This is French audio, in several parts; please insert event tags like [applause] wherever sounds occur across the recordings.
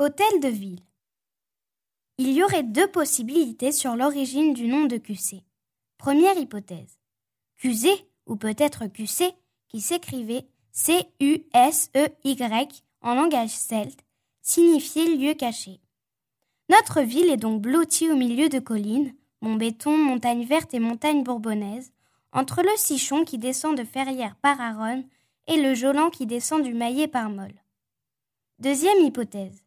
Hôtel de ville. Il y aurait deux possibilités sur l'origine du nom de QC. Première hypothèse. Cusé, ou peut-être QC, qui s'écrivait C-U-S-E-Y en langage celte, signifiait lieu caché. Notre ville est donc blottie au milieu de collines, béton, montagnes vertes et montagnes bourbonnaises, entre le Sichon qui descend de Ferrières par Aronne et le Jolan qui descend du Maillet par Molle. Deuxième hypothèse.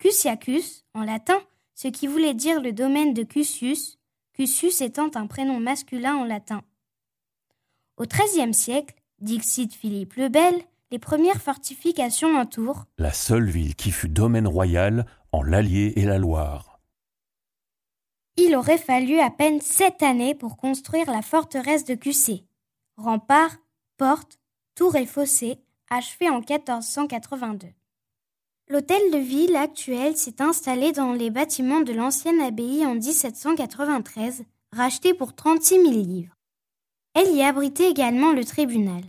Cusiacus, en latin, ce qui voulait dire le domaine de Cusius, Cusius étant un prénom masculin en latin. Au XIIIe siècle, Dixit Philippe le Bel, les premières fortifications entourent la seule ville qui fut domaine royal en l'Allier et la Loire. Il aurait fallu à peine sept années pour construire la forteresse de Cussé. Remparts, portes, tours et fossés, achevés en 1482. L'hôtel de ville actuel s'est installé dans les bâtiments de l'ancienne abbaye en 1793, racheté pour 36 000 livres. Elle y abritait également le tribunal.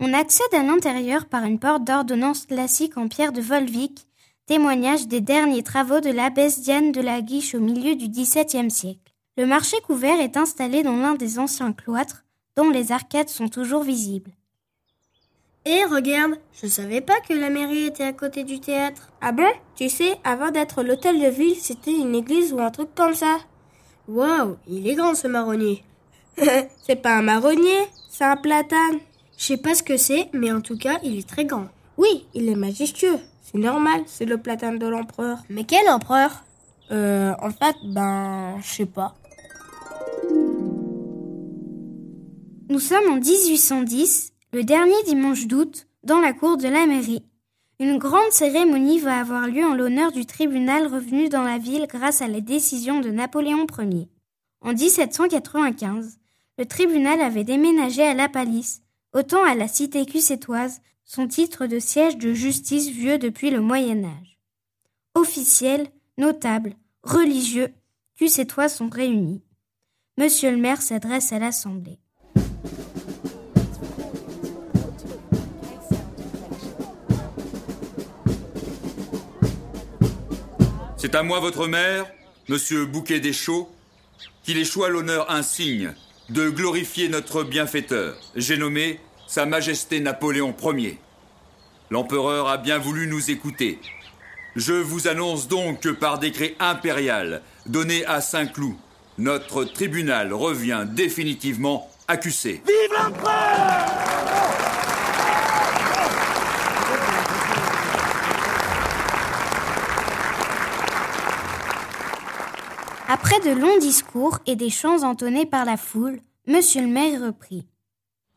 On accède à l'intérieur par une porte d'ordonnance classique en pierre de Volvic, témoignage des derniers travaux de l'abbesse Diane de la Guiche au milieu du XVIIe siècle. Le marché couvert est installé dans l'un des anciens cloîtres, dont les arcades sont toujours visibles. Et eh, regarde, je savais pas que la mairie était à côté du théâtre. Ah bon? Tu sais, avant d'être l'hôtel de ville, c'était une église ou un truc comme ça. Waouh, il est grand ce marronnier. [laughs] c'est pas un marronnier, c'est un platane. Je sais pas ce que c'est, mais en tout cas, il est très grand. Oui, il est majestueux. C'est normal, c'est le platane de l'empereur. Mais quel empereur? Euh, en fait, ben, je sais pas. Nous sommes en 1810 le dernier dimanche d'août, dans la cour de la mairie, une grande cérémonie va avoir lieu en l'honneur du tribunal revenu dans la ville grâce à la décision de Napoléon Ier. En 1795, le tribunal avait déménagé à La Palisse, autant à la cité cussétoise, son titre de siège de justice vieux depuis le Moyen Âge. Officiels, notables, religieux, cussétois sont réunis. Monsieur le maire s'adresse à l'Assemblée. C'est à moi votre maire, monsieur Bouquet des Chaux, qu'il échoit l'honneur insigne de glorifier notre bienfaiteur. J'ai nommé Sa Majesté Napoléon Ier. L'empereur a bien voulu nous écouter. Je vous annonce donc que par décret impérial donné à Saint-Cloud, notre tribunal revient définitivement accusé. Vive l'empereur Après de longs discours et des chants entonnés par la foule, monsieur le maire reprit.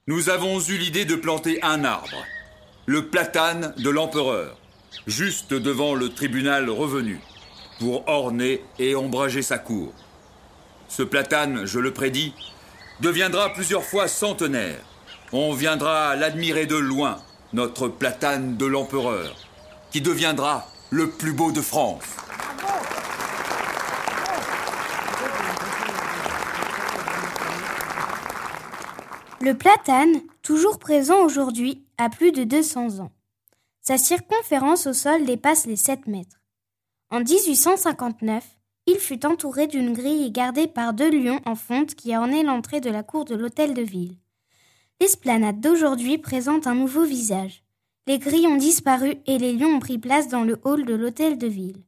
Nous avons eu l'idée de planter un arbre, le platane de l'empereur, juste devant le tribunal revenu, pour orner et ombrager sa cour. Ce platane, je le prédis, deviendra plusieurs fois centenaire. On viendra l'admirer de loin, notre platane de l'empereur, qui deviendra le plus beau de France. Le platane, toujours présent aujourd'hui, a plus de 200 ans. Sa circonférence au sol dépasse les 7 mètres. En 1859, il fut entouré d'une grille et gardé par deux lions en fonte qui ornaient l'entrée de la cour de l'hôtel de ville. L'esplanade d'aujourd'hui présente un nouveau visage. Les grilles ont disparu et les lions ont pris place dans le hall de l'hôtel de ville.